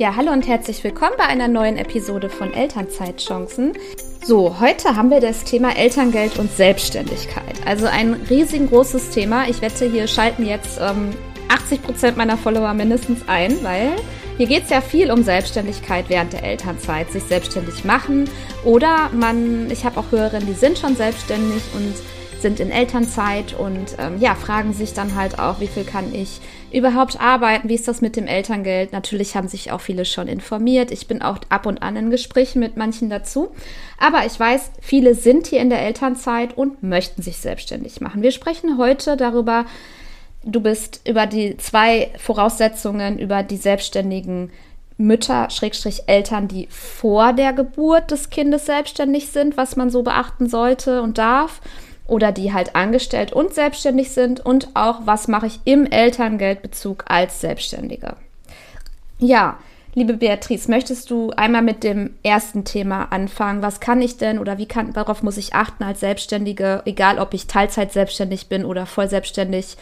Ja, hallo und herzlich willkommen bei einer neuen Episode von Elternzeitchancen. So, heute haben wir das Thema Elterngeld und Selbstständigkeit. Also ein riesengroßes Thema. Ich wette, hier schalten jetzt ähm, 80 Prozent meiner Follower mindestens ein, weil hier geht es ja viel um Selbstständigkeit während der Elternzeit, sich selbstständig machen oder man, ich habe auch Hörerinnen, die sind schon selbstständig und sind in Elternzeit und ähm, ja, fragen sich dann halt auch, wie viel kann ich überhaupt arbeiten, wie ist das mit dem Elterngeld. Natürlich haben sich auch viele schon informiert. Ich bin auch ab und an in Gesprächen mit manchen dazu. Aber ich weiß, viele sind hier in der Elternzeit und möchten sich selbstständig machen. Wir sprechen heute darüber, du bist über die zwei Voraussetzungen, über die selbstständigen Mütter, Schrägstrich Eltern, die vor der Geburt des Kindes selbstständig sind, was man so beachten sollte und darf oder die halt angestellt und selbstständig sind und auch, was mache ich im Elterngeldbezug als Selbstständige. Ja, liebe Beatrice, möchtest du einmal mit dem ersten Thema anfangen? Was kann ich denn oder wie kann, darauf muss ich achten als Selbstständige, egal ob ich Teilzeit selbstständig bin oder voll selbstständig,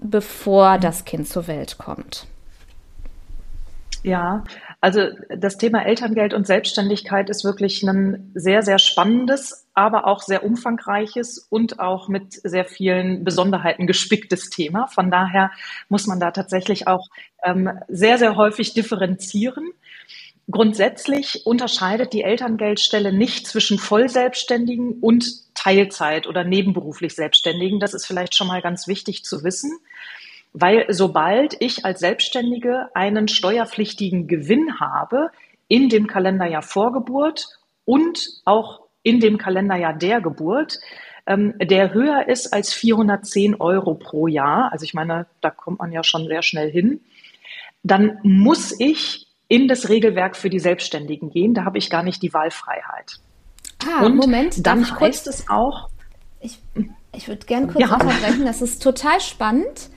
bevor das Kind zur Welt kommt? Ja, also das Thema Elterngeld und Selbstständigkeit ist wirklich ein sehr, sehr spannendes, aber auch sehr umfangreiches und auch mit sehr vielen Besonderheiten gespicktes Thema. Von daher muss man da tatsächlich auch ähm, sehr, sehr häufig differenzieren. Grundsätzlich unterscheidet die Elterngeldstelle nicht zwischen Vollselbstständigen und Teilzeit oder nebenberuflich Selbstständigen. Das ist vielleicht schon mal ganz wichtig zu wissen. Weil sobald ich als Selbstständige einen steuerpflichtigen Gewinn habe in dem Kalenderjahr vor Geburt und auch in dem Kalenderjahr der Geburt, ähm, der höher ist als 410 Euro pro Jahr, also ich meine, da kommt man ja schon sehr schnell hin, dann muss ich in das Regelwerk für die Selbstständigen gehen. Da habe ich gar nicht die Wahlfreiheit. Ah, Und Moment, dann heißt es auch. Ich, ich würde gerne kurz ja. unterbrechen. Das ist total spannend.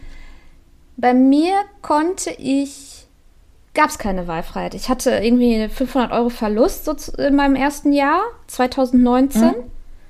Bei mir konnte ich, gab es keine Wahlfreiheit. Ich hatte irgendwie 500 Euro Verlust so in meinem ersten Jahr, 2019.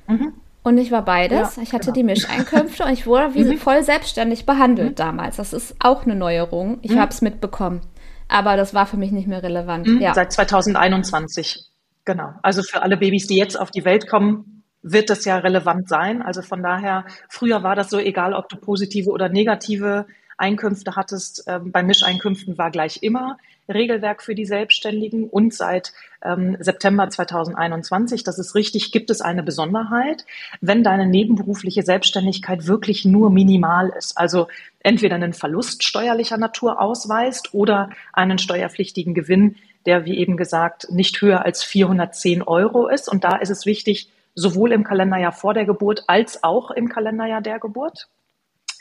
Mhm. Mhm. Und ich war beides. Ja, ich hatte genau. die Mischeinkünfte und ich wurde wie mhm. voll selbstständig behandelt mhm. damals. Das ist auch eine Neuerung. Ich mhm. habe es mitbekommen. Aber das war für mich nicht mehr relevant. Mhm. Ja. Seit 2021. Genau. Also für alle Babys, die jetzt auf die Welt kommen, wird das ja relevant sein. Also von daher, früher war das so, egal ob du positive oder negative Einkünfte hattest. Ähm, bei Mischeinkünften war gleich immer Regelwerk für die Selbstständigen und seit ähm, September 2021, das ist richtig, gibt es eine Besonderheit, wenn deine nebenberufliche Selbstständigkeit wirklich nur minimal ist, also entweder einen Verlust steuerlicher Natur ausweist oder einen steuerpflichtigen Gewinn, der, wie eben gesagt, nicht höher als 410 Euro ist. Und da ist es wichtig, sowohl im Kalenderjahr vor der Geburt als auch im Kalenderjahr der Geburt.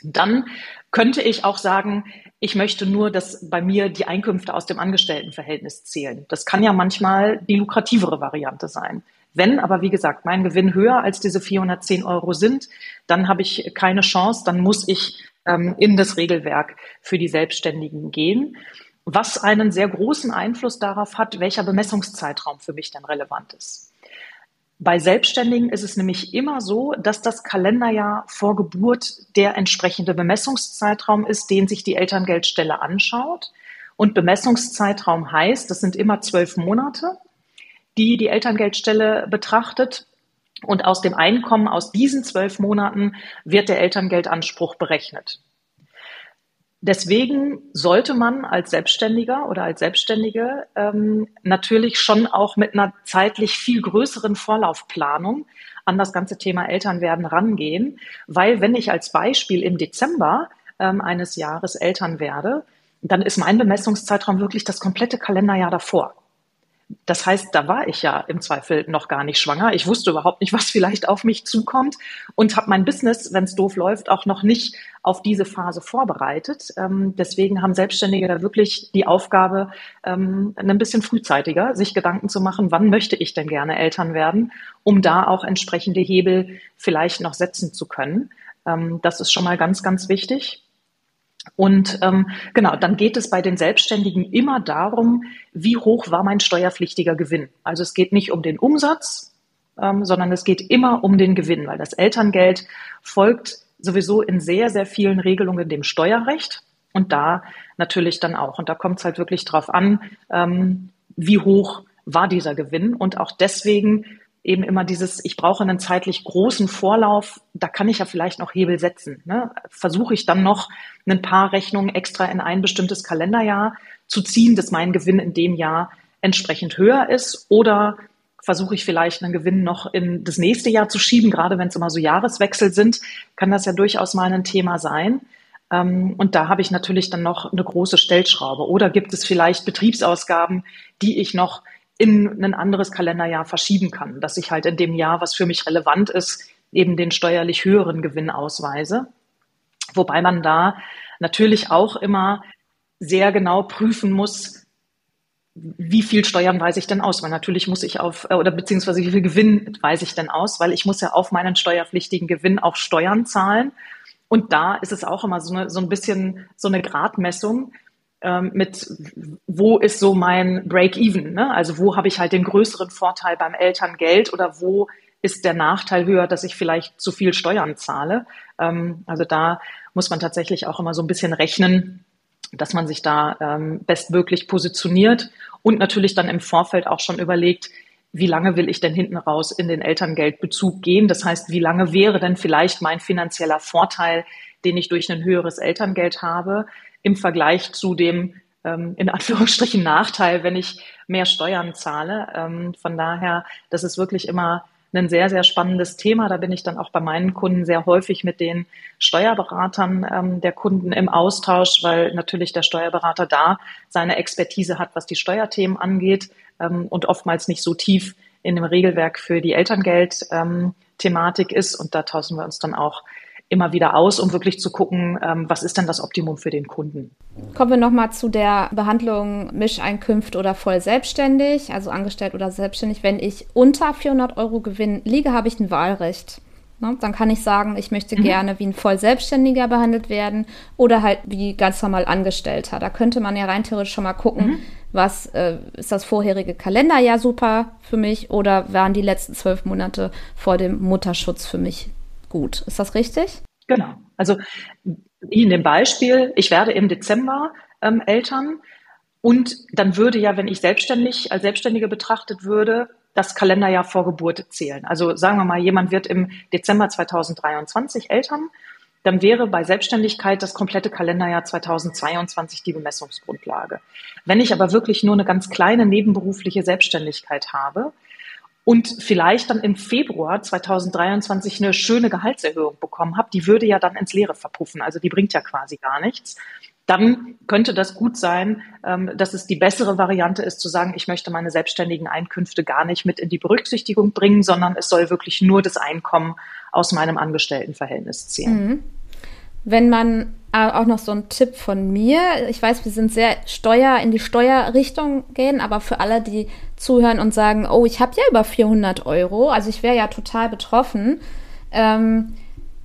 Dann könnte ich auch sagen, ich möchte nur, dass bei mir die Einkünfte aus dem Angestelltenverhältnis zählen. Das kann ja manchmal die lukrativere Variante sein. Wenn aber, wie gesagt, mein Gewinn höher als diese 410 Euro sind, dann habe ich keine Chance, dann muss ich ähm, in das Regelwerk für die Selbstständigen gehen, was einen sehr großen Einfluss darauf hat, welcher Bemessungszeitraum für mich dann relevant ist. Bei Selbstständigen ist es nämlich immer so, dass das Kalenderjahr vor Geburt der entsprechende Bemessungszeitraum ist, den sich die Elterngeldstelle anschaut. Und Bemessungszeitraum heißt, das sind immer zwölf Monate, die die Elterngeldstelle betrachtet. Und aus dem Einkommen aus diesen zwölf Monaten wird der Elterngeldanspruch berechnet. Deswegen sollte man als Selbstständiger oder als Selbstständige ähm, natürlich schon auch mit einer zeitlich viel größeren Vorlaufplanung an das ganze Thema Elternwerden rangehen, weil wenn ich als Beispiel im Dezember ähm, eines Jahres Eltern werde, dann ist mein Bemessungszeitraum wirklich das komplette Kalenderjahr davor. Das heißt, da war ich ja im Zweifel noch gar nicht schwanger. Ich wusste überhaupt nicht, was vielleicht auf mich zukommt und habe mein Business, wenn es doof läuft, auch noch nicht auf diese Phase vorbereitet. Ähm, deswegen haben Selbstständige da wirklich die Aufgabe, ähm, ein bisschen frühzeitiger sich Gedanken zu machen, wann möchte ich denn gerne Eltern werden, um da auch entsprechende Hebel vielleicht noch setzen zu können. Ähm, das ist schon mal ganz, ganz wichtig. Und ähm, genau, dann geht es bei den Selbstständigen immer darum, wie hoch war mein steuerpflichtiger Gewinn. Also es geht nicht um den Umsatz, ähm, sondern es geht immer um den Gewinn, weil das Elterngeld folgt sowieso in sehr, sehr vielen Regelungen dem Steuerrecht. Und da natürlich dann auch. Und da kommt es halt wirklich drauf an, ähm, wie hoch war dieser Gewinn. Und auch deswegen eben immer dieses, ich brauche einen zeitlich großen Vorlauf, da kann ich ja vielleicht noch Hebel setzen. Ne? Versuche ich dann noch ein paar Rechnungen extra in ein bestimmtes Kalenderjahr zu ziehen, dass mein Gewinn in dem Jahr entsprechend höher ist oder versuche ich vielleicht einen Gewinn noch in das nächste Jahr zu schieben, gerade wenn es immer so Jahreswechsel sind, kann das ja durchaus mal ein Thema sein. Ähm, und da habe ich natürlich dann noch eine große Stellschraube. Oder gibt es vielleicht Betriebsausgaben, die ich noch in ein anderes Kalenderjahr verschieben kann, dass ich halt in dem Jahr, was für mich relevant ist, eben den steuerlich höheren Gewinn ausweise. Wobei man da natürlich auch immer sehr genau prüfen muss, wie viel Steuern weise ich denn aus? Weil natürlich muss ich auf, äh, oder beziehungsweise wie viel Gewinn weise ich denn aus? Weil ich muss ja auf meinen steuerpflichtigen Gewinn auch Steuern zahlen. Und da ist es auch immer so, eine, so ein bisschen so eine Gradmessung ähm, mit, wo ist so mein Break-Even? Ne? Also wo habe ich halt den größeren Vorteil beim Elterngeld oder wo ist der Nachteil höher, dass ich vielleicht zu viel Steuern zahle? Ähm, also da muss man tatsächlich auch immer so ein bisschen rechnen, dass man sich da ähm, bestmöglich positioniert und natürlich dann im Vorfeld auch schon überlegt, wie lange will ich denn hinten raus in den Elterngeldbezug gehen? Das heißt, wie lange wäre denn vielleicht mein finanzieller Vorteil, den ich durch ein höheres Elterngeld habe, im Vergleich zu dem ähm, in Anführungsstrichen Nachteil, wenn ich mehr Steuern zahle. Ähm, von daher, das ist wirklich immer ein sehr, sehr spannendes Thema. Da bin ich dann auch bei meinen Kunden sehr häufig mit den Steuerberatern ähm, der Kunden im Austausch, weil natürlich der Steuerberater da seine Expertise hat, was die Steuerthemen angeht ähm, und oftmals nicht so tief in dem Regelwerk für die Elterngeld-Thematik ähm, ist. Und da tauschen wir uns dann auch immer wieder aus, um wirklich zu gucken, ähm, was ist denn das Optimum für den Kunden. Kommen wir nochmal zu der Behandlung Mischeinkünfte oder voll selbstständig, also angestellt oder selbstständig. Wenn ich unter 400 Euro Gewinn liege, habe ich ein Wahlrecht. Ne? Dann kann ich sagen, ich möchte mhm. gerne wie ein voll Selbstständiger behandelt werden oder halt wie ganz normal Angestellter. Da könnte man ja rein theoretisch schon mal gucken, mhm. was äh, ist das vorherige Kalenderjahr super für mich oder waren die letzten zwölf Monate vor dem Mutterschutz für mich gut. Ist das richtig? Genau. Also wie in dem Beispiel, ich werde im Dezember ähm, Eltern und dann würde ja, wenn ich selbstständig als Selbstständige betrachtet würde, das Kalenderjahr vor Geburt zählen. Also sagen wir mal, jemand wird im Dezember 2023 Eltern, dann wäre bei Selbstständigkeit das komplette Kalenderjahr 2022 die Bemessungsgrundlage. Wenn ich aber wirklich nur eine ganz kleine nebenberufliche Selbstständigkeit habe, und vielleicht dann im Februar 2023 eine schöne Gehaltserhöhung bekommen habe, die würde ja dann ins Leere verpuffen. Also die bringt ja quasi gar nichts. Dann könnte das gut sein, ähm, dass es die bessere Variante ist, zu sagen, ich möchte meine selbstständigen Einkünfte gar nicht mit in die Berücksichtigung bringen, sondern es soll wirklich nur das Einkommen aus meinem Angestelltenverhältnis zählen. Mhm. Wenn man äh, auch noch so ein Tipp von mir. Ich weiß, wir sind sehr Steuer in die Steuerrichtung gehen, aber für alle, die zuhören und sagen, oh, ich habe ja über 400 Euro, also ich wäre ja total betroffen. Ähm,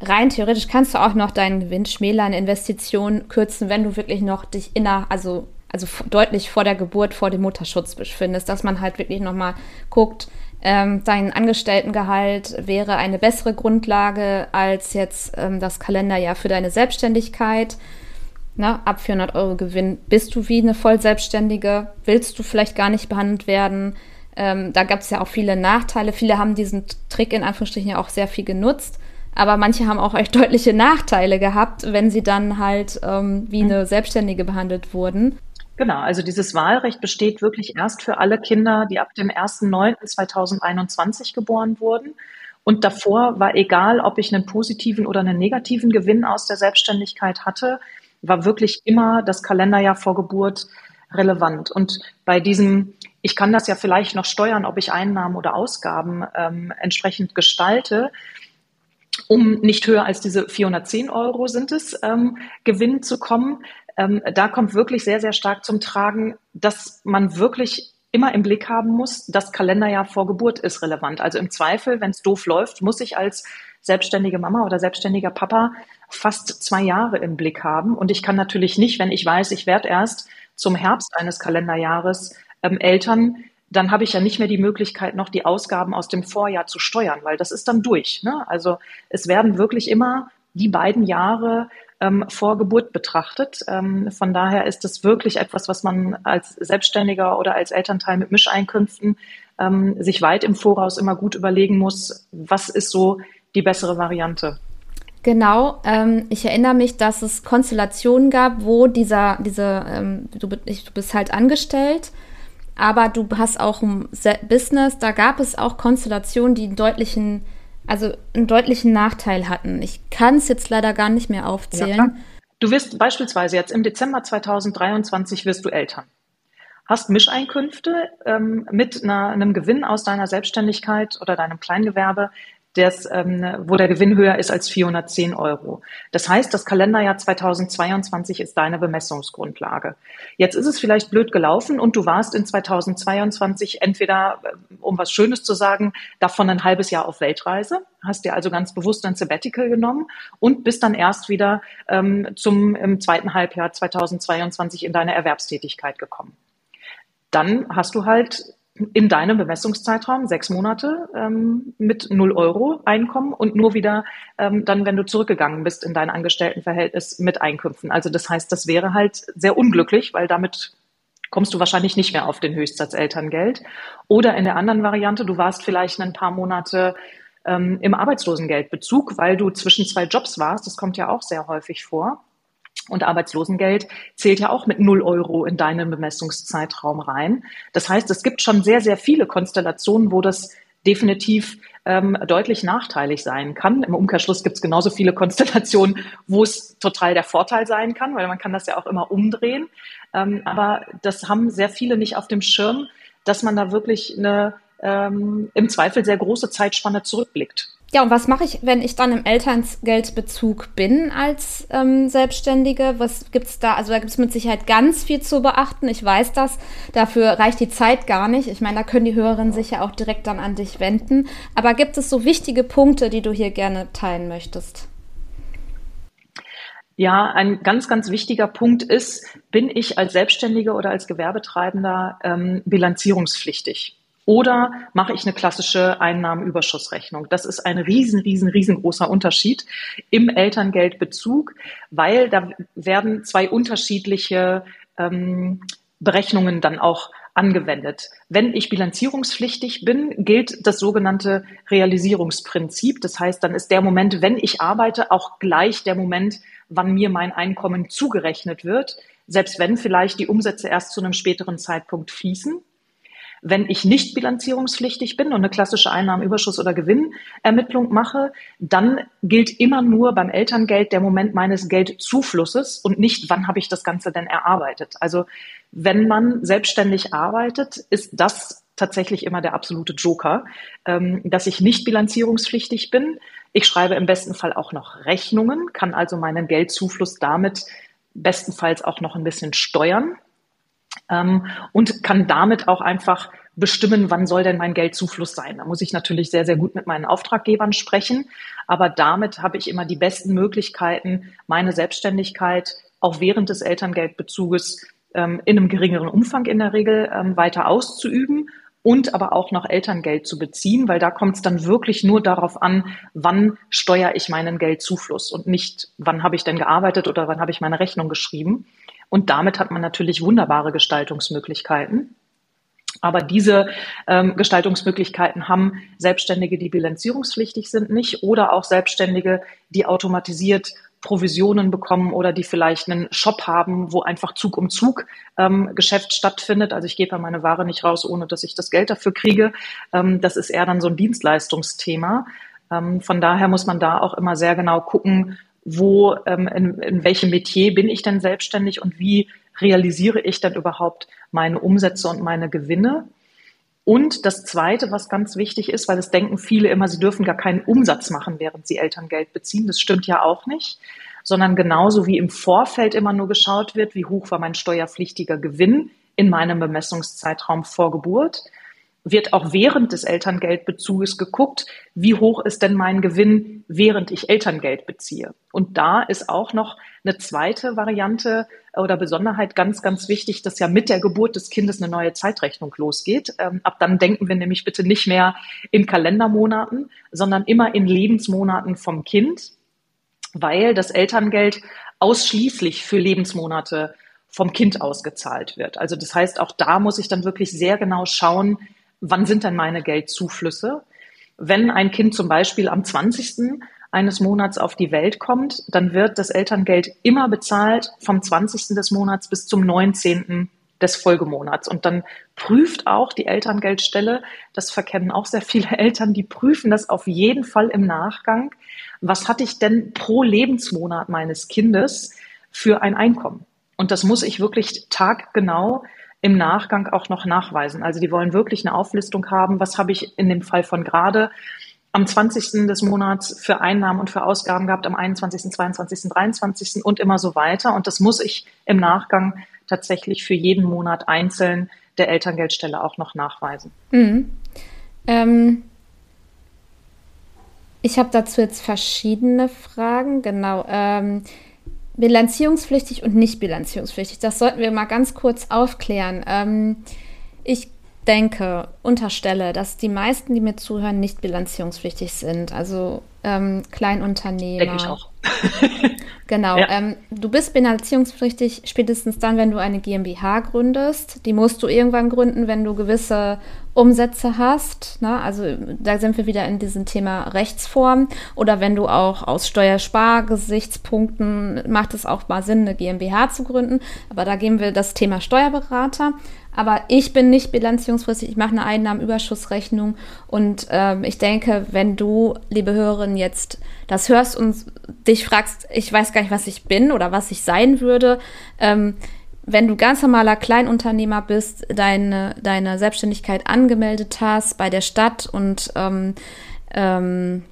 rein theoretisch kannst du auch noch deinen Gewinn schmälern, Investitionen kürzen, wenn du wirklich noch dich inner, also also deutlich vor der Geburt, vor dem Mutterschutz befindest, dass man halt wirklich nochmal guckt, ähm, dein Angestelltengehalt wäre eine bessere Grundlage als jetzt ähm, das Kalenderjahr für deine Selbstständigkeit. Na, ab 400 Euro Gewinn bist du wie eine Vollselbstständige, willst du vielleicht gar nicht behandelt werden. Ähm, da gab es ja auch viele Nachteile. Viele haben diesen Trick in Anführungsstrichen ja auch sehr viel genutzt. Aber manche haben auch echt deutliche Nachteile gehabt, wenn sie dann halt ähm, wie eine Selbstständige behandelt wurden. Genau, also dieses Wahlrecht besteht wirklich erst für alle Kinder, die ab dem 1.9.2021 geboren wurden. Und davor war egal, ob ich einen positiven oder einen negativen Gewinn aus der Selbstständigkeit hatte, war wirklich immer das Kalenderjahr vor Geburt relevant. Und bei diesem, ich kann das ja vielleicht noch steuern, ob ich Einnahmen oder Ausgaben ähm, entsprechend gestalte, um nicht höher als diese 410 Euro sind es, ähm, Gewinn zu kommen, ähm, da kommt wirklich sehr, sehr stark zum Tragen, dass man wirklich immer im Blick haben muss, das Kalenderjahr vor Geburt ist relevant. Also im Zweifel, wenn es doof läuft, muss ich als selbstständige Mama oder selbstständiger Papa fast zwei Jahre im Blick haben. Und ich kann natürlich nicht, wenn ich weiß, ich werde erst zum Herbst eines Kalenderjahres ähm, Eltern, dann habe ich ja nicht mehr die Möglichkeit, noch die Ausgaben aus dem Vorjahr zu steuern, weil das ist dann durch. Ne? Also es werden wirklich immer die beiden Jahre ähm, vor Geburt betrachtet. Ähm, von daher ist es wirklich etwas, was man als Selbstständiger oder als Elternteil mit Mischeinkünften ähm, sich weit im Voraus immer gut überlegen muss, was ist so die bessere Variante. Genau, ähm, ich erinnere mich, dass es Konstellationen gab, wo dieser, diese, ähm, du, du bist halt angestellt, aber du hast auch ein Business, da gab es auch Konstellationen, die einen deutlichen, also einen deutlichen Nachteil hatten. Ich kann es jetzt leider gar nicht mehr aufzählen. Ja, du wirst beispielsweise jetzt im Dezember 2023 wirst du Eltern. Hast Mischeinkünfte ähm, mit einer, einem Gewinn aus deiner Selbstständigkeit oder deinem Kleingewerbe, des, ähm, wo der Gewinn höher ist als 410 Euro. Das heißt, das Kalenderjahr 2022 ist deine Bemessungsgrundlage. Jetzt ist es vielleicht blöd gelaufen und du warst in 2022 entweder, äh, um was Schönes zu sagen, davon ein halbes Jahr auf Weltreise, hast dir also ganz bewusst ein Sabbatical genommen und bist dann erst wieder ähm, zum im zweiten Halbjahr 2022 in deine Erwerbstätigkeit gekommen. Dann hast du halt in deinem Bemessungszeitraum sechs Monate ähm, mit null Euro Einkommen und nur wieder ähm, dann, wenn du zurückgegangen bist in dein Angestelltenverhältnis mit Einkünften. Also das heißt, das wäre halt sehr unglücklich, weil damit kommst du wahrscheinlich nicht mehr auf den Höchstsatz Elterngeld. Oder in der anderen Variante, du warst vielleicht ein paar Monate ähm, im Arbeitslosengeldbezug, weil du zwischen zwei Jobs warst. Das kommt ja auch sehr häufig vor. Und Arbeitslosengeld zählt ja auch mit null Euro in deinen Bemessungszeitraum rein. Das heißt, es gibt schon sehr, sehr viele Konstellationen, wo das definitiv ähm, deutlich nachteilig sein kann. Im Umkehrschluss gibt es genauso viele Konstellationen, wo es total der Vorteil sein kann, weil man kann das ja auch immer umdrehen. Ähm, aber das haben sehr viele nicht auf dem Schirm, dass man da wirklich eine ähm, im Zweifel sehr große Zeitspanne zurückblickt. Ja, und was mache ich, wenn ich dann im Elterngeldbezug bin als ähm, Selbstständige? Was gibt's da? Also da gibt es mit Sicherheit ganz viel zu beachten. Ich weiß das. Dafür reicht die Zeit gar nicht. Ich meine, da können die Hörerinnen sich ja auch direkt dann an dich wenden. Aber gibt es so wichtige Punkte, die du hier gerne teilen möchtest? Ja, ein ganz, ganz wichtiger Punkt ist, bin ich als Selbstständiger oder als Gewerbetreibender ähm, bilanzierungspflichtig? Oder mache ich eine klassische Einnahmenüberschussrechnung? Das ist ein riesen, riesen, riesengroßer Unterschied im Elterngeldbezug, weil da werden zwei unterschiedliche ähm, Berechnungen dann auch angewendet. Wenn ich bilanzierungspflichtig bin, gilt das sogenannte Realisierungsprinzip. Das heißt, dann ist der Moment, wenn ich arbeite, auch gleich der Moment, wann mir mein Einkommen zugerechnet wird, selbst wenn vielleicht die Umsätze erst zu einem späteren Zeitpunkt fließen. Wenn ich nicht bilanzierungspflichtig bin und eine klassische Einnahmenüberschuss- oder Gewinnermittlung mache, dann gilt immer nur beim Elterngeld der Moment meines Geldzuflusses und nicht, wann habe ich das Ganze denn erarbeitet. Also wenn man selbstständig arbeitet, ist das tatsächlich immer der absolute Joker, ähm, dass ich nicht bilanzierungspflichtig bin. Ich schreibe im besten Fall auch noch Rechnungen, kann also meinen Geldzufluss damit bestenfalls auch noch ein bisschen steuern ähm, und kann damit auch einfach bestimmen, wann soll denn mein Geldzufluss sein. Da muss ich natürlich sehr, sehr gut mit meinen Auftraggebern sprechen, aber damit habe ich immer die besten Möglichkeiten, meine Selbstständigkeit auch während des Elterngeldbezuges ähm, in einem geringeren Umfang in der Regel ähm, weiter auszuüben und aber auch noch Elterngeld zu beziehen, weil da kommt es dann wirklich nur darauf an, wann steuere ich meinen Geldzufluss und nicht, wann habe ich denn gearbeitet oder wann habe ich meine Rechnung geschrieben. Und damit hat man natürlich wunderbare Gestaltungsmöglichkeiten. Aber diese ähm, Gestaltungsmöglichkeiten haben Selbstständige, die bilanzierungspflichtig sind, nicht oder auch Selbstständige, die automatisiert Provisionen bekommen oder die vielleicht einen Shop haben, wo einfach Zug um Zug ähm, Geschäft stattfindet. Also ich gebe ja meine Ware nicht raus, ohne dass ich das Geld dafür kriege. Ähm, das ist eher dann so ein Dienstleistungsthema. Ähm, von daher muss man da auch immer sehr genau gucken, wo, ähm, in, in welchem Metier bin ich denn selbstständig und wie realisiere ich dann überhaupt meine Umsätze und meine Gewinne. Und das Zweite, was ganz wichtig ist, weil es denken viele immer, sie dürfen gar keinen Umsatz machen, während sie Elterngeld beziehen. Das stimmt ja auch nicht, sondern genauso wie im Vorfeld immer nur geschaut wird, wie hoch war mein steuerpflichtiger Gewinn in meinem Bemessungszeitraum vor Geburt, wird auch während des Elterngeldbezuges geguckt, wie hoch ist denn mein Gewinn, während ich Elterngeld beziehe. Und da ist auch noch eine zweite Variante oder Besonderheit ganz, ganz wichtig, dass ja mit der Geburt des Kindes eine neue Zeitrechnung losgeht. Ähm, ab dann denken wir nämlich bitte nicht mehr in Kalendermonaten, sondern immer in Lebensmonaten vom Kind. weil das Elterngeld ausschließlich für Lebensmonate vom Kind ausgezahlt wird. Also das heißt, auch da muss ich dann wirklich sehr genau schauen, wann sind denn meine Geldzuflüsse? Wenn ein Kind zum Beispiel am 20. eines Monats auf die Welt kommt, dann wird das Elterngeld immer bezahlt vom 20. des Monats bis zum 19 des Folgemonats. Und dann prüft auch die Elterngeldstelle, das verkennen auch sehr viele Eltern, die prüfen das auf jeden Fall im Nachgang. Was hatte ich denn pro Lebensmonat meines Kindes für ein Einkommen? Und das muss ich wirklich taggenau im Nachgang auch noch nachweisen. Also die wollen wirklich eine Auflistung haben, was habe ich in dem Fall von gerade am 20. des Monats für Einnahmen und für Ausgaben gehabt, am 21., 22., 23. und immer so weiter. Und das muss ich im Nachgang tatsächlich für jeden Monat einzeln der Elterngeldstelle auch noch nachweisen. Mhm. Ähm, ich habe dazu jetzt verschiedene Fragen. Genau. Ähm, bilanzierungspflichtig und nicht bilanzierungspflichtig. Das sollten wir mal ganz kurz aufklären. Ähm, ich denke, unterstelle, dass die meisten, die mir zuhören, nicht bilanzierungspflichtig sind. Also ähm, Kleinunternehmer. Denke ich auch. genau. Ja. Ähm, du bist bilanzierungspflichtig spätestens dann, wenn du eine GmbH gründest. Die musst du irgendwann gründen, wenn du gewisse Umsätze hast. Ne? Also da sind wir wieder in diesem Thema Rechtsform. Oder wenn du auch aus Steuerspargesichtspunkten macht es auch mal Sinn, eine GmbH zu gründen. Aber da gehen wir das Thema Steuerberater. Aber ich bin nicht bilanzierungsfristig, ich mache eine Einnahmenüberschussrechnung und ähm, ich denke, wenn du, liebe Hörerin, jetzt das hörst und dich fragst, ich weiß gar nicht, was ich bin oder was ich sein würde, ähm, wenn du ganz normaler Kleinunternehmer bist, deine, deine Selbstständigkeit angemeldet hast bei der Stadt und ähm, ähm,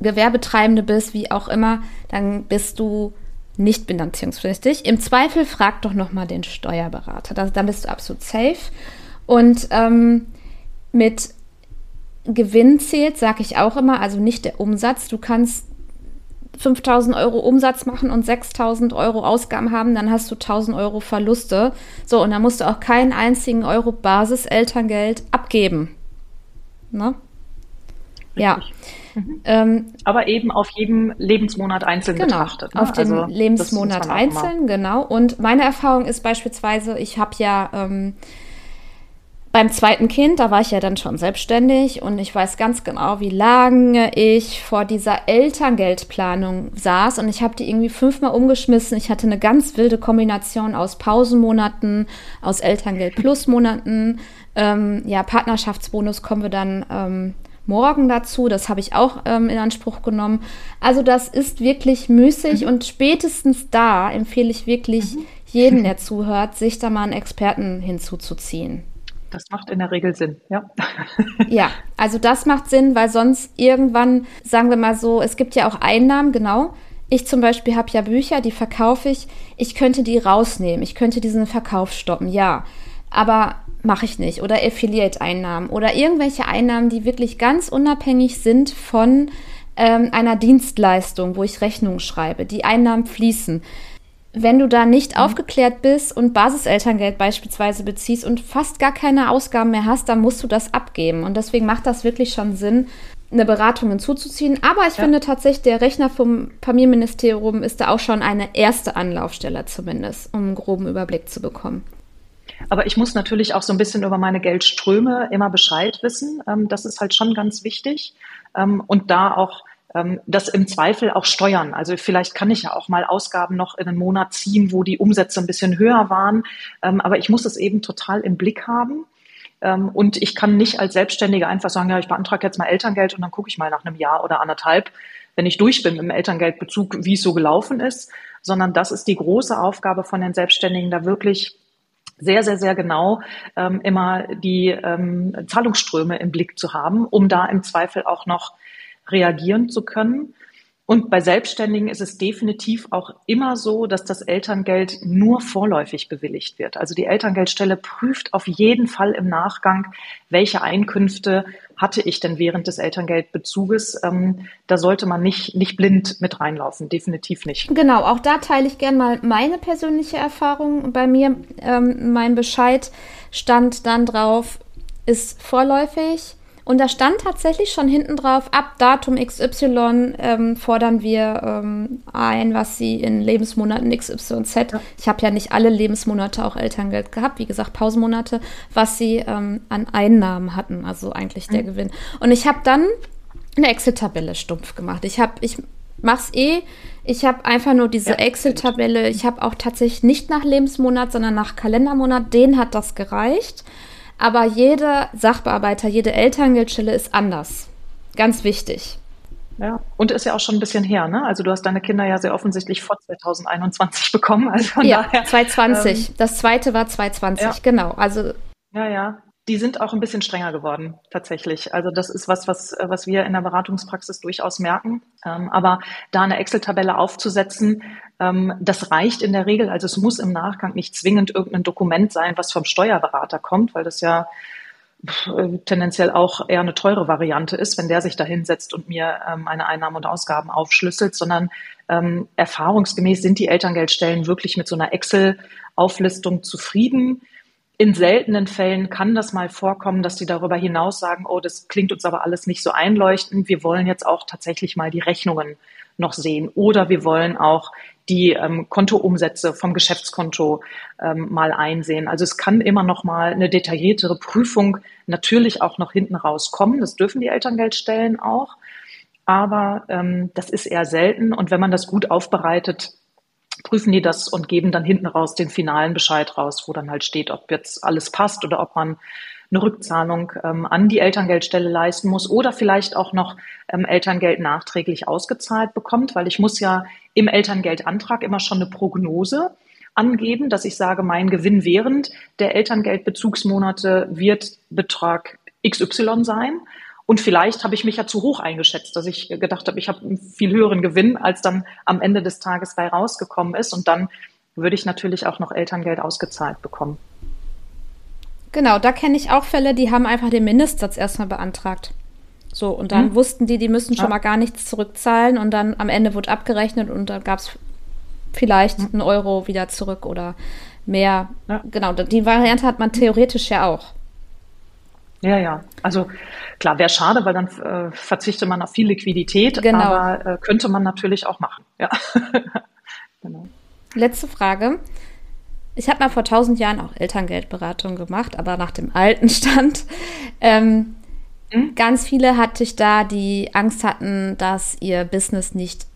Gewerbetreibende bist, wie auch immer, dann bist du nicht bilanzierungspflichtig. Im Zweifel frag doch nochmal den Steuerberater. Das, dann bist du absolut safe. Und ähm, mit Gewinn zählt, sage ich auch immer, also nicht der Umsatz. Du kannst 5000 Euro Umsatz machen und 6000 Euro Ausgaben haben, dann hast du 1000 Euro Verluste. So, und dann musst du auch keinen einzigen Euro Basis-Elterngeld abgeben. Ne? Ja. Mhm. Ähm, Aber eben auf jedem Lebensmonat einzeln genau, betrachtet. Ne? Auf dem also, Lebensmonat einzeln, genau. Und meine Erfahrung ist beispielsweise, ich habe ja ähm, beim zweiten Kind, da war ich ja dann schon selbstständig und ich weiß ganz genau, wie lange ich vor dieser Elterngeldplanung saß und ich habe die irgendwie fünfmal umgeschmissen. Ich hatte eine ganz wilde Kombination aus Pausenmonaten, aus Elterngeld plus Monaten. Ähm, ja, Partnerschaftsbonus kommen wir dann ähm, morgen dazu. Das habe ich auch ähm, in Anspruch genommen. Also das ist wirklich müßig mhm. und spätestens da empfehle ich wirklich mhm. jeden, der zuhört, sich da mal einen Experten hinzuzuziehen. Das macht in der Regel Sinn, ja. ja, also das macht Sinn, weil sonst irgendwann, sagen wir mal so, es gibt ja auch Einnahmen, genau. Ich zum Beispiel habe ja Bücher, die verkaufe ich. Ich könnte die rausnehmen. Ich könnte diesen Verkauf stoppen, ja. Aber mache ich nicht. Oder Affiliate-Einnahmen oder irgendwelche Einnahmen, die wirklich ganz unabhängig sind von ähm, einer Dienstleistung, wo ich Rechnungen schreibe. Die Einnahmen fließen. Wenn du da nicht mhm. aufgeklärt bist und Basiselterngeld beispielsweise beziehst und fast gar keine Ausgaben mehr hast, dann musst du das abgeben. Und deswegen macht das wirklich schon Sinn, eine Beratung hinzuzuziehen. Aber ich ja. finde tatsächlich, der Rechner vom Familienministerium ist da auch schon eine erste Anlaufstelle zumindest, um einen groben Überblick zu bekommen. Aber ich muss natürlich auch so ein bisschen über meine Geldströme immer Bescheid wissen. Ähm, das ist halt schon ganz wichtig. Ähm, und da auch das im Zweifel auch steuern. Also vielleicht kann ich ja auch mal Ausgaben noch in einen Monat ziehen, wo die Umsätze ein bisschen höher waren. aber ich muss es eben total im Blick haben. und ich kann nicht als Selbstständiger einfach sagen, ja, ich beantrage jetzt mal Elterngeld und dann gucke ich mal nach einem Jahr oder anderthalb, wenn ich durch bin dem Elterngeldbezug, wie es so gelaufen ist, sondern das ist die große Aufgabe von den Selbstständigen, da wirklich sehr, sehr, sehr genau ähm, immer die ähm, Zahlungsströme im Blick zu haben, um da im Zweifel auch noch reagieren zu können. Und bei Selbstständigen ist es definitiv auch immer so, dass das Elterngeld nur vorläufig bewilligt wird. Also die Elterngeldstelle prüft auf jeden Fall im Nachgang, welche Einkünfte hatte ich denn während des Elterngeldbezuges. Ähm, da sollte man nicht, nicht blind mit reinlaufen, definitiv nicht. Genau, auch da teile ich gerne mal meine persönliche Erfahrung. Bei mir, ähm, mein Bescheid stand dann drauf, ist vorläufig Und da stand tatsächlich schon hinten drauf, ab Datum XY ähm, fordern wir ähm, ein, was sie in Lebensmonaten XYZ, ja. ich habe ja nicht alle Lebensmonate auch Elterngeld gehabt, wie gesagt Pausenmonate, was sie ähm, an Einnahmen hatten, also eigentlich der mhm. Gewinn. Und ich habe dann eine Excel-Tabelle stumpf gemacht. Ich habe, ich mach's eh, ich habe einfach nur diese ja, Excel-Tabelle, ich habe auch tatsächlich nicht nach Lebensmonat, sondern nach Kalendermonat, den hat das gereicht. Aber jeder Sachbearbeiter, jede Elterngeldstelle ist anders. Ganz wichtig. Ja, und ist ja auch schon ein bisschen her, ne? Also du hast deine Kinder ja sehr offensichtlich vor 2021 bekommen. Also von ja, daher, 2020. Ähm, das zweite war 2020, ja. genau. Also ja, ja. Die sind auch ein bisschen strenger geworden, tatsächlich. Also das ist was, was, was wir in der Beratungspraxis durchaus merken. Ähm, aber da eine Excel-Tabelle aufzusetzen, ähm, das reicht in der Regel. Also es muss im Nachgang nicht zwingend irgendein Dokument sein, was vom Steuerberater kommt, weil das ja tendenziell auch eher eine teure Variante ist, wenn der sich da hinsetzt und mir ähm, meine Einnahmen und Ausgaben aufschlüsselt, sondern ähm, erfahrungsgemäß sind die Elterngeldstellen wirklich mit so einer Excel-Auflistung zufrieden. In seltenen Fällen kann das mal vorkommen, dass die darüber hinaus sagen, oh, das klingt uns aber alles nicht so einleuchtend. Wir wollen jetzt auch tatsächlich mal die Rechnungen noch sehen. Oder wir wollen auch die ähm, Kontoumsätze vom Geschäftskonto ähm, mal einsehen. Also es kann immer noch mal eine detailliertere Prüfung natürlich auch noch hinten rauskommen. Das dürfen die Elterngeldstellen auch. Aber ähm, das ist eher selten. Und wenn man das gut aufbereitet, prüfen die das und geben dann hinten raus den finalen Bescheid raus, wo dann halt steht, ob jetzt alles passt oder ob man eine Rückzahlung ähm, an die Elterngeldstelle leisten muss oder vielleicht auch noch ähm, Elterngeld nachträglich ausgezahlt bekommt, weil ich muss ja im Elterngeldantrag immer schon eine Prognose angeben, dass ich sage, mein Gewinn während der Elterngeldbezugsmonate wird Betrag XY sein. Und vielleicht habe ich mich ja zu hoch eingeschätzt, dass ich gedacht habe, ich habe einen viel höheren Gewinn, als dann am Ende des Tages bei rausgekommen ist. Und dann würde ich natürlich auch noch Elterngeld ausgezahlt bekommen. Genau, da kenne ich auch Fälle, die haben einfach den Mindestsatz erstmal beantragt. So, und dann hm. wussten die, die müssen schon ja. mal gar nichts zurückzahlen und dann am Ende wurde abgerechnet und dann gab es vielleicht hm. einen Euro wieder zurück oder mehr. Ja. Genau, die Variante hat man theoretisch ja auch. Ja, ja. Also klar, wäre schade, weil dann äh, verzichtet man auf viel Liquidität, genau. aber äh, könnte man natürlich auch machen. Ja. genau. Letzte Frage. Ich habe mal vor tausend Jahren auch Elterngeldberatung gemacht, aber nach dem alten Stand. Ähm, mhm. Ganz viele hatte ich da, die Angst hatten, dass ihr Business nicht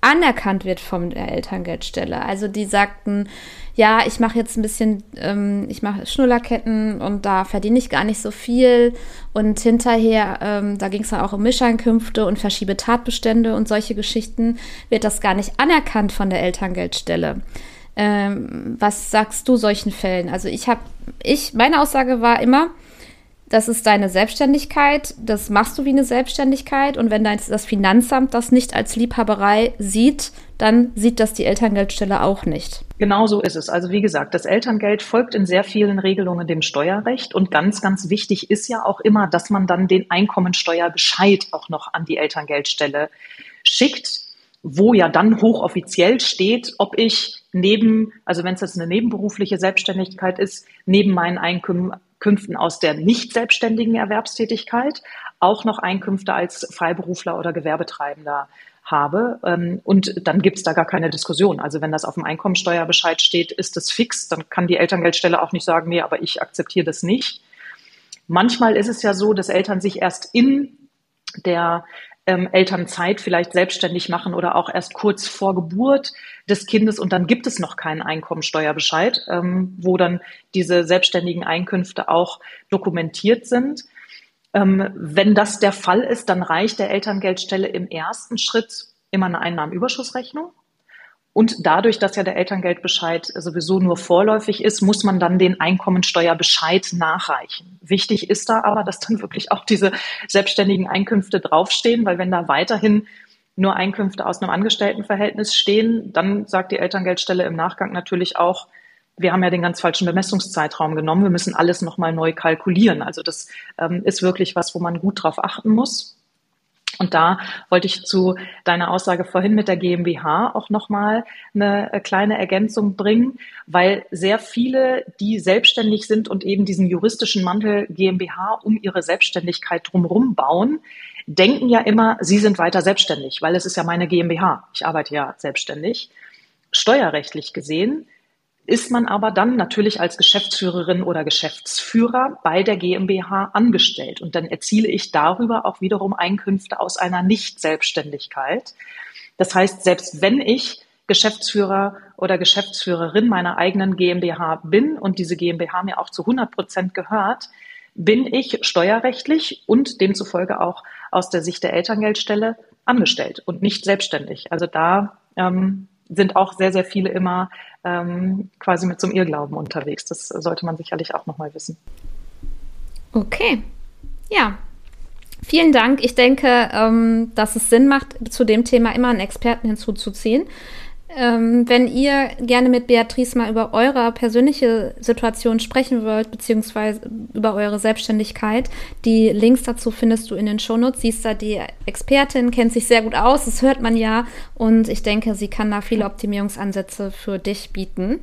anerkannt wird von der Elterngeldstelle. Also die sagten, ja, ich mache jetzt ein bisschen, ähm, ich mache Schnullerketten und da verdiene ich gar nicht so viel. Und hinterher, ähm, da ging es dann auch um Mischeinkünfte und verschiebe Tatbestände und solche Geschichten, wird das gar nicht anerkannt von der Elterngeldstelle. Ähm, was sagst du solchen Fällen? Also ich habe, ich, meine Aussage war immer, das ist deine Selbstständigkeit, das machst du wie eine Selbstständigkeit und wenn das Finanzamt das nicht als Liebhaberei sieht, dann sieht das die Elterngeldstelle auch nicht. Genau so ist es. Also wie gesagt, das Elterngeld folgt in sehr vielen Regelungen dem Steuerrecht und ganz, ganz wichtig ist ja auch immer, dass man dann den Einkommensteuerbescheid auch noch an die Elterngeldstelle schickt, wo ja dann hochoffiziell steht, ob ich neben, also wenn es jetzt eine nebenberufliche Selbstständigkeit ist, neben meinen Einkünften aus der nicht selbstständigen Erwerbstätigkeit auch noch Einkünfte als Freiberufler oder Gewerbetreibender habe. Ähm, und dann gibt es da gar keine Diskussion. Also wenn das auf dem Einkommensteuerbescheid steht, ist das fix. Dann kann die Elterngeldstelle auch nicht sagen, nee, aber ich akzeptiere das nicht. Manchmal ist es ja so, dass Eltern sich erst in der ähm, Elternzeit vielleicht selbstständig machen oder auch erst kurz vor Geburt des Kindes und dann gibt es noch keinen Einkommensteuerbescheid, ähm, wo dann diese selbstständigen Einkünfte auch dokumentiert sind. Ähm, wenn das der Fall ist, dann reicht der Elterngeldstelle im ersten Schritt immer eine Einnahmenüberschussrechnung. Und dadurch, dass ja der Elterngeldbescheid sowieso nur vorläufig ist, muss man dann den Einkommensteuerbescheid nachreichen. Wichtig ist da aber, dass dann wirklich auch diese selbstständigen Einkünfte draufstehen, weil wenn da weiterhin nur Einkünfte aus einem Angestelltenverhältnis stehen, dann sagt die Elterngeldstelle im Nachgang natürlich auch, wir haben ja den ganz falschen Bemessungszeitraum genommen. Wir müssen alles nochmal neu kalkulieren. Also das ähm, ist wirklich was, wo man gut drauf achten muss. Und da wollte ich zu deiner Aussage vorhin mit der GmbH auch nochmal eine äh, kleine Ergänzung bringen, weil sehr viele, die selbstständig sind und eben diesen juristischen Mantel GmbH um ihre Selbstständigkeit drumherum bauen, denken ja immer, sie sind weiter selbstständig, weil es ist ja meine GmbH. Ich arbeite ja selbstständig. Steuerrechtlich gesehen ist man aber dann natürlich als Geschäftsführerin oder Geschäftsführer bei der GmbH angestellt. Und dann erziele ich darüber auch wiederum Einkünfte aus einer Nicht-Selbstständigkeit. Das heißt, selbst wenn ich Geschäftsführer oder Geschäftsführerin meiner eigenen GmbH bin und diese GmbH mir auch zu 100 Prozent gehört, bin ich steuerrechtlich und demzufolge auch aus der Sicht der Elterngeldstelle angestellt und nicht selbstständig. Also da ähm, sind auch sehr, sehr viele immer ähm, quasi mit so einem Irrglauben unterwegs. Das sollte man sicherlich auch nochmal wissen. Okay. Ja. Vielen Dank. Ich denke, ähm, dass es Sinn macht, zu dem Thema immer einen Experten hinzuzuziehen. Ähm, wenn ihr gerne mit Beatrice mal über eure persönliche Situation sprechen wollt, beziehungsweise über eure Selbstständigkeit, die Links dazu findest du in den Shownotes. Sie ist da die Expertin, kennt sich sehr gut aus, das hört man ja. Und ich denke, sie kann da viele Optimierungsansätze für dich bieten.